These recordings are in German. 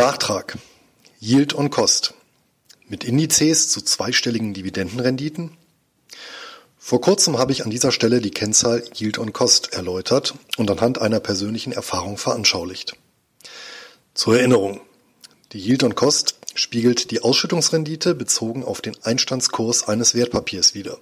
Nachtrag. Yield on Cost. Mit Indizes zu zweistelligen Dividendenrenditen. Vor kurzem habe ich an dieser Stelle die Kennzahl Yield on Cost erläutert und anhand einer persönlichen Erfahrung veranschaulicht. Zur Erinnerung. Die Yield on Cost spiegelt die Ausschüttungsrendite bezogen auf den Einstandskurs eines Wertpapiers wider.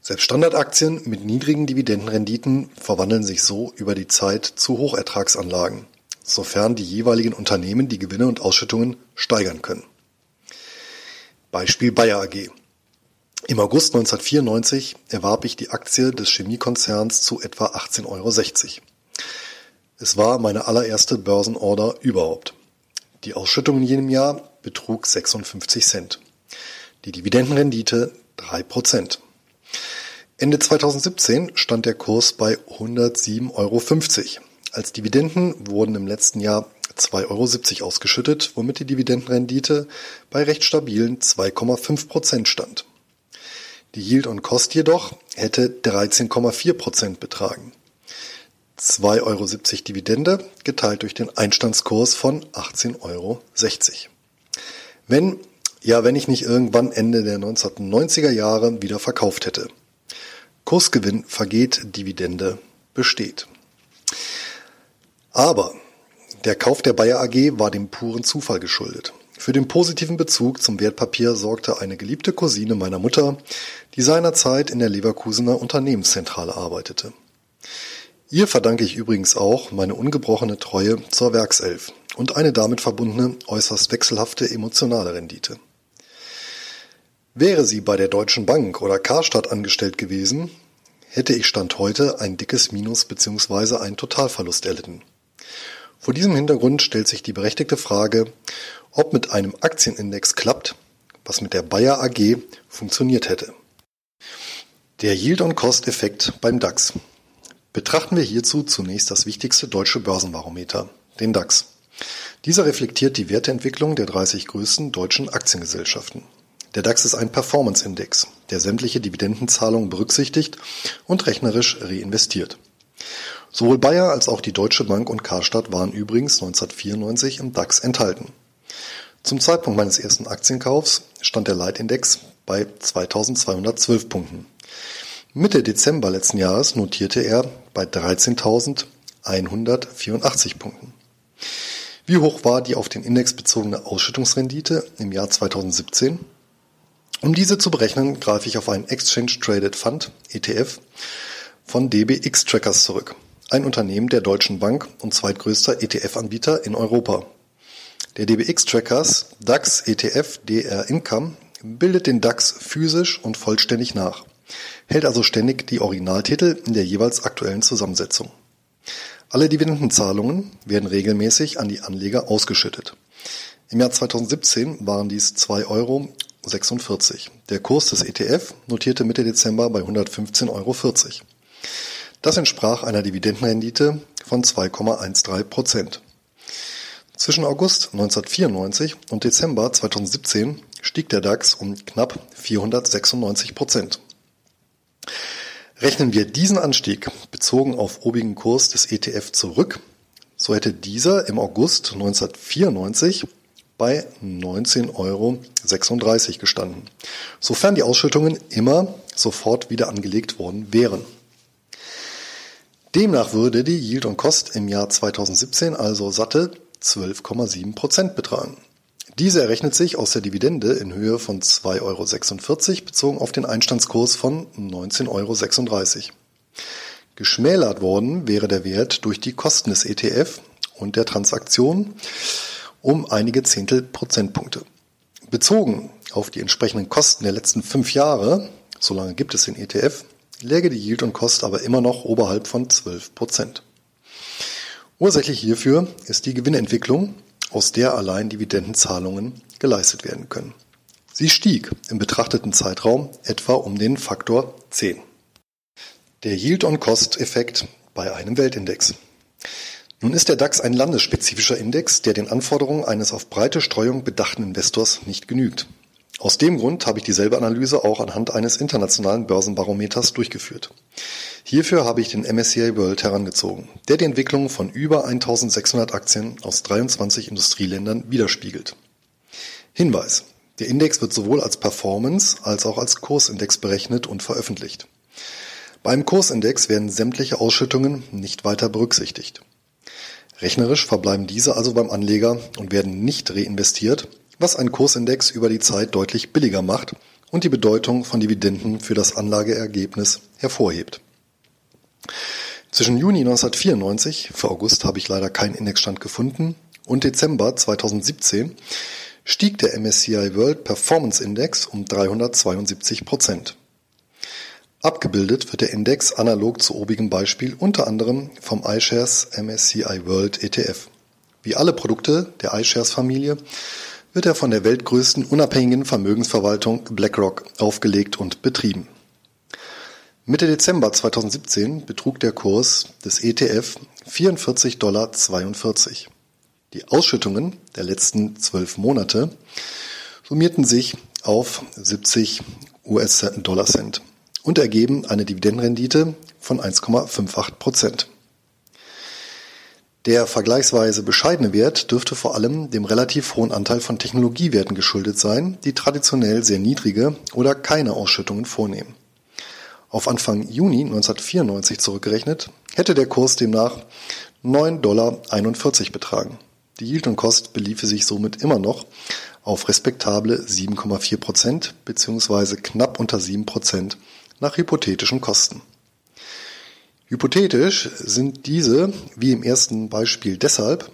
Selbst Standardaktien mit niedrigen Dividendenrenditen verwandeln sich so über die Zeit zu Hochertragsanlagen sofern die jeweiligen Unternehmen die Gewinne und Ausschüttungen steigern können. Beispiel Bayer AG. Im August 1994 erwarb ich die Aktie des Chemiekonzerns zu etwa 18,60 Euro. Es war meine allererste Börsenorder überhaupt. Die Ausschüttung in jenem Jahr betrug 56 Cent. Die Dividendenrendite 3 Prozent. Ende 2017 stand der Kurs bei 107,50 Euro. Als Dividenden wurden im letzten Jahr 2,70 Euro ausgeschüttet, womit die Dividendenrendite bei recht stabilen 2,5 Prozent stand. Die Yield on Cost jedoch hätte 13,4 Prozent betragen. 2,70 Euro Dividende geteilt durch den Einstandskurs von 18,60 Euro. Wenn, ja, wenn ich nicht irgendwann Ende der 1990er Jahre wieder verkauft hätte. Kursgewinn vergeht, Dividende besteht. Aber der Kauf der Bayer AG war dem puren Zufall geschuldet. Für den positiven Bezug zum Wertpapier sorgte eine geliebte Cousine meiner Mutter, die seinerzeit in der Leverkusener Unternehmenszentrale arbeitete. Ihr verdanke ich übrigens auch meine ungebrochene Treue zur Werkself und eine damit verbundene äußerst wechselhafte emotionale Rendite. Wäre sie bei der Deutschen Bank oder Karstadt angestellt gewesen, hätte ich Stand heute ein dickes Minus bzw. einen Totalverlust erlitten. Vor diesem Hintergrund stellt sich die berechtigte Frage, ob mit einem Aktienindex klappt, was mit der Bayer AG funktioniert hätte. Der Yield-on-Cost-Effekt beim DAX. Betrachten wir hierzu zunächst das wichtigste deutsche Börsenbarometer, den DAX. Dieser reflektiert die Werteentwicklung der 30 größten deutschen Aktiengesellschaften. Der DAX ist ein Performance-Index, der sämtliche Dividendenzahlungen berücksichtigt und rechnerisch reinvestiert. Sowohl Bayer als auch die Deutsche Bank und Karstadt waren übrigens 1994 im DAX enthalten. Zum Zeitpunkt meines ersten Aktienkaufs stand der Leitindex bei 2212 Punkten. Mitte Dezember letzten Jahres notierte er bei 13.184 Punkten. Wie hoch war die auf den Index bezogene Ausschüttungsrendite im Jahr 2017? Um diese zu berechnen, greife ich auf einen Exchange Traded Fund, ETF, von DBX Trackers zurück ein Unternehmen der Deutschen Bank und zweitgrößter ETF-Anbieter in Europa. Der DBX Trackers DAX ETF DR Income bildet den DAX physisch und vollständig nach, hält also ständig die Originaltitel in der jeweils aktuellen Zusammensetzung. Alle Dividendenzahlungen werden regelmäßig an die Anleger ausgeschüttet. Im Jahr 2017 waren dies 2,46 Euro. Der Kurs des ETF notierte Mitte Dezember bei 115,40 Euro. Das entsprach einer Dividendenrendite von 2,13 Prozent. Zwischen August 1994 und Dezember 2017 stieg der DAX um knapp 496 Prozent. Rechnen wir diesen Anstieg bezogen auf obigen Kurs des ETF zurück, so hätte dieser im August 1994 bei 19,36 Euro gestanden, sofern die Ausschüttungen immer sofort wieder angelegt worden wären. Demnach würde die Yield on Cost im Jahr 2017 also satte 12,7 Prozent betragen. Diese errechnet sich aus der Dividende in Höhe von 2,46 Euro bezogen auf den Einstandskurs von 19,36 Euro. Geschmälert worden wäre der Wert durch die Kosten des ETF und der Transaktion um einige Zehntel Prozentpunkte. Bezogen auf die entsprechenden Kosten der letzten fünf Jahre, solange gibt es den ETF, läge die Yield on Cost aber immer noch oberhalb von 12 Prozent. Ursächlich hierfür ist die Gewinnentwicklung, aus der allein Dividendenzahlungen geleistet werden können. Sie stieg im betrachteten Zeitraum etwa um den Faktor 10. Der Yield-on-Cost-Effekt bei einem Weltindex. Nun ist der DAX ein landesspezifischer Index, der den Anforderungen eines auf breite Streuung bedachten Investors nicht genügt. Aus dem Grund habe ich dieselbe Analyse auch anhand eines internationalen Börsenbarometers durchgeführt. Hierfür habe ich den MSCI World herangezogen, der die Entwicklung von über 1600 Aktien aus 23 Industrieländern widerspiegelt. Hinweis. Der Index wird sowohl als Performance als auch als Kursindex berechnet und veröffentlicht. Beim Kursindex werden sämtliche Ausschüttungen nicht weiter berücksichtigt. Rechnerisch verbleiben diese also beim Anleger und werden nicht reinvestiert, was einen Kursindex über die Zeit deutlich billiger macht und die Bedeutung von Dividenden für das Anlageergebnis hervorhebt. Zwischen Juni 1994, für August habe ich leider keinen Indexstand gefunden, und Dezember 2017 stieg der MSCI World Performance Index um 372 Prozent. Abgebildet wird der Index analog zu obigem Beispiel unter anderem vom iShares MSCI World ETF. Wie alle Produkte der iShares-Familie wird er von der weltgrößten unabhängigen Vermögensverwaltung BlackRock aufgelegt und betrieben. Mitte Dezember 2017 betrug der Kurs des ETF 44,42 Dollar. Die Ausschüttungen der letzten zwölf Monate summierten sich auf 70 US-Dollar Cent und ergeben eine Dividendenrendite von 1,58 Prozent. Der vergleichsweise bescheidene Wert dürfte vor allem dem relativ hohen Anteil von Technologiewerten geschuldet sein, die traditionell sehr niedrige oder keine Ausschüttungen vornehmen. Auf Anfang Juni 1994 zurückgerechnet hätte der Kurs demnach 9,41 Dollar betragen. Die Yield und Cost beliefe sich somit immer noch auf respektable 7,4 Prozent bzw. knapp unter 7 Prozent nach hypothetischen Kosten. Hypothetisch sind diese, wie im ersten Beispiel deshalb,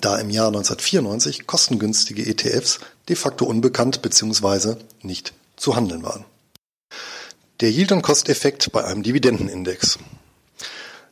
da im Jahr 1994 kostengünstige ETFs de facto unbekannt bzw. nicht zu handeln waren. Der Yield- und Cost-Effekt bei einem Dividendenindex.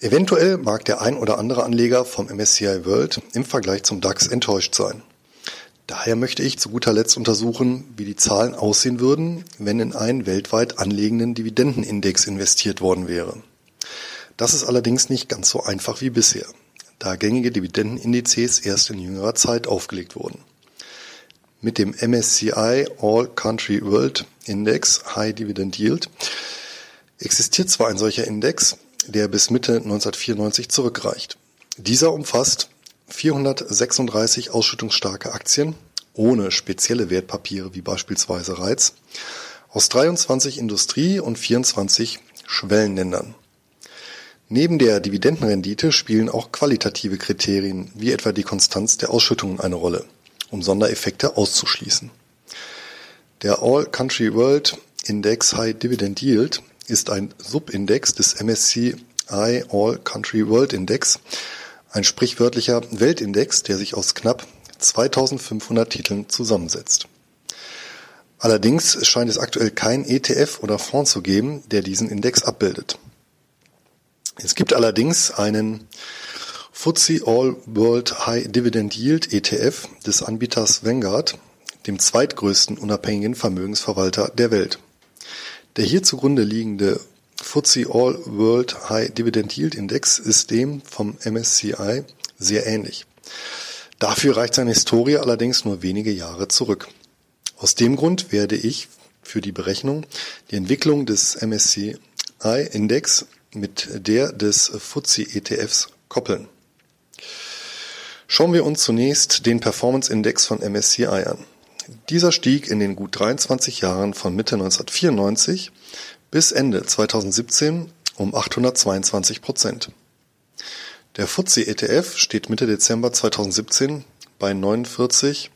Eventuell mag der ein oder andere Anleger vom MSCI World im Vergleich zum DAX enttäuscht sein. Daher möchte ich zu guter Letzt untersuchen, wie die Zahlen aussehen würden, wenn in einen weltweit anlegenden Dividendenindex investiert worden wäre. Das ist allerdings nicht ganz so einfach wie bisher, da gängige Dividendenindizes erst in jüngerer Zeit aufgelegt wurden. Mit dem MSCI All Country World Index High Dividend Yield existiert zwar ein solcher Index, der bis Mitte 1994 zurückreicht. Dieser umfasst 436 ausschüttungsstarke Aktien ohne spezielle Wertpapiere wie beispielsweise Reiz aus 23 Industrie- und 24 Schwellenländern. Neben der Dividendenrendite spielen auch qualitative Kriterien wie etwa die Konstanz der Ausschüttungen eine Rolle, um Sondereffekte auszuschließen. Der All Country World Index High Dividend Yield ist ein Subindex des MSCI All Country World Index, ein sprichwörtlicher Weltindex, der sich aus knapp 2500 Titeln zusammensetzt. Allerdings scheint es aktuell kein ETF oder Fonds zu geben, der diesen Index abbildet. Es gibt allerdings einen FTSE All World High Dividend Yield ETF des Anbieters Vanguard, dem zweitgrößten unabhängigen Vermögensverwalter der Welt. Der hier zugrunde liegende FTSE All World High Dividend Yield Index ist dem vom MSCI sehr ähnlich. Dafür reicht seine Historie allerdings nur wenige Jahre zurück. Aus dem Grund werde ich für die Berechnung die Entwicklung des MSCI Index mit der des FTSE-ETFs koppeln. Schauen wir uns zunächst den Performance-Index von MSCI an. Dieser stieg in den gut 23 Jahren von Mitte 1994 bis Ende 2017 um 822 Prozent. Der FTSE-ETF steht Mitte Dezember 2017 bei 49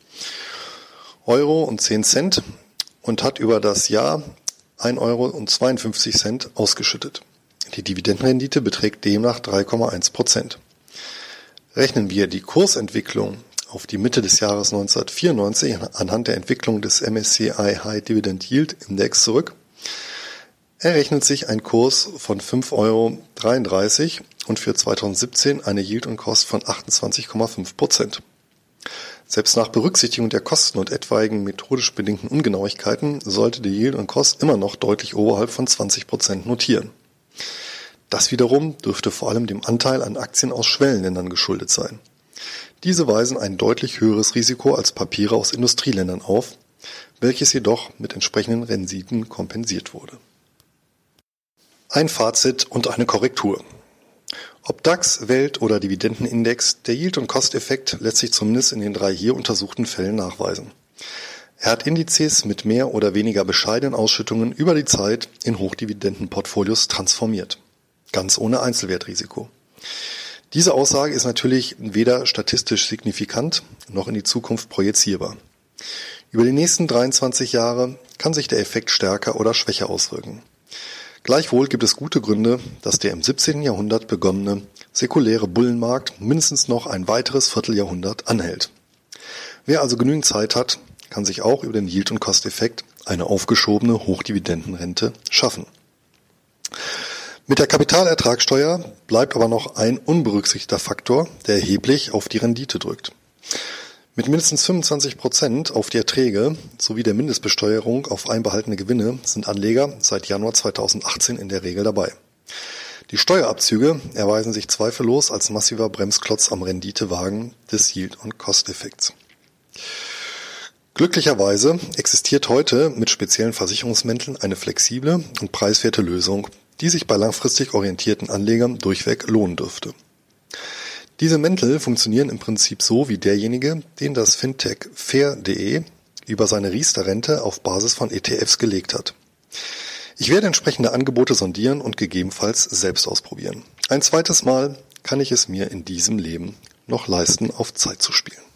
Euro und 10 Cent und hat über das Jahr 1 Euro und 52 Cent ausgeschüttet. Die Dividendenrendite beträgt demnach 3,1 Prozent. Rechnen wir die Kursentwicklung auf die Mitte des Jahres 1994 anhand der Entwicklung des MSCI High Dividend Yield Index zurück, errechnet sich ein Kurs von 5,33 Euro und für 2017 eine Yield und Cost von 28,5 Prozent. Selbst nach Berücksichtigung der Kosten und etwaigen methodisch bedingten Ungenauigkeiten sollte die Yield und Cost immer noch deutlich oberhalb von 20 Prozent notieren. Das wiederum dürfte vor allem dem Anteil an Aktien aus Schwellenländern geschuldet sein. Diese weisen ein deutlich höheres Risiko als Papiere aus Industrieländern auf, welches jedoch mit entsprechenden Renditen kompensiert wurde. Ein Fazit und eine Korrektur. Ob DAX, Welt oder Dividendenindex, der Yield- und Cost-Effekt lässt sich zumindest in den drei hier untersuchten Fällen nachweisen. Er hat Indizes mit mehr oder weniger bescheidenen Ausschüttungen über die Zeit in Hochdividendenportfolios transformiert. Ganz ohne Einzelwertrisiko. Diese Aussage ist natürlich weder statistisch signifikant noch in die Zukunft projizierbar. Über die nächsten 23 Jahre kann sich der Effekt stärker oder schwächer auswirken. Gleichwohl gibt es gute Gründe, dass der im 17. Jahrhundert begonnene säkuläre Bullenmarkt mindestens noch ein weiteres Vierteljahrhundert anhält. Wer also genügend Zeit hat, kann sich auch über den Yield- und Cost-Effekt eine aufgeschobene Hochdividendenrente schaffen. Mit der Kapitalertragssteuer bleibt aber noch ein unberücksichtigter Faktor, der erheblich auf die Rendite drückt. Mit mindestens 25 Prozent auf die Erträge sowie der Mindestbesteuerung auf einbehaltene Gewinne sind Anleger seit Januar 2018 in der Regel dabei. Die Steuerabzüge erweisen sich zweifellos als massiver Bremsklotz am Renditewagen des Yield- und Cost-Effekts. Glücklicherweise existiert heute mit speziellen Versicherungsmänteln eine flexible und preiswerte Lösung, die sich bei langfristig orientierten Anlegern durchweg lohnen dürfte. Diese Mäntel funktionieren im Prinzip so wie derjenige, den das Fintech Fair.de über seine Riester-Rente auf Basis von ETFs gelegt hat. Ich werde entsprechende Angebote sondieren und gegebenenfalls selbst ausprobieren. Ein zweites Mal kann ich es mir in diesem Leben noch leisten, auf Zeit zu spielen.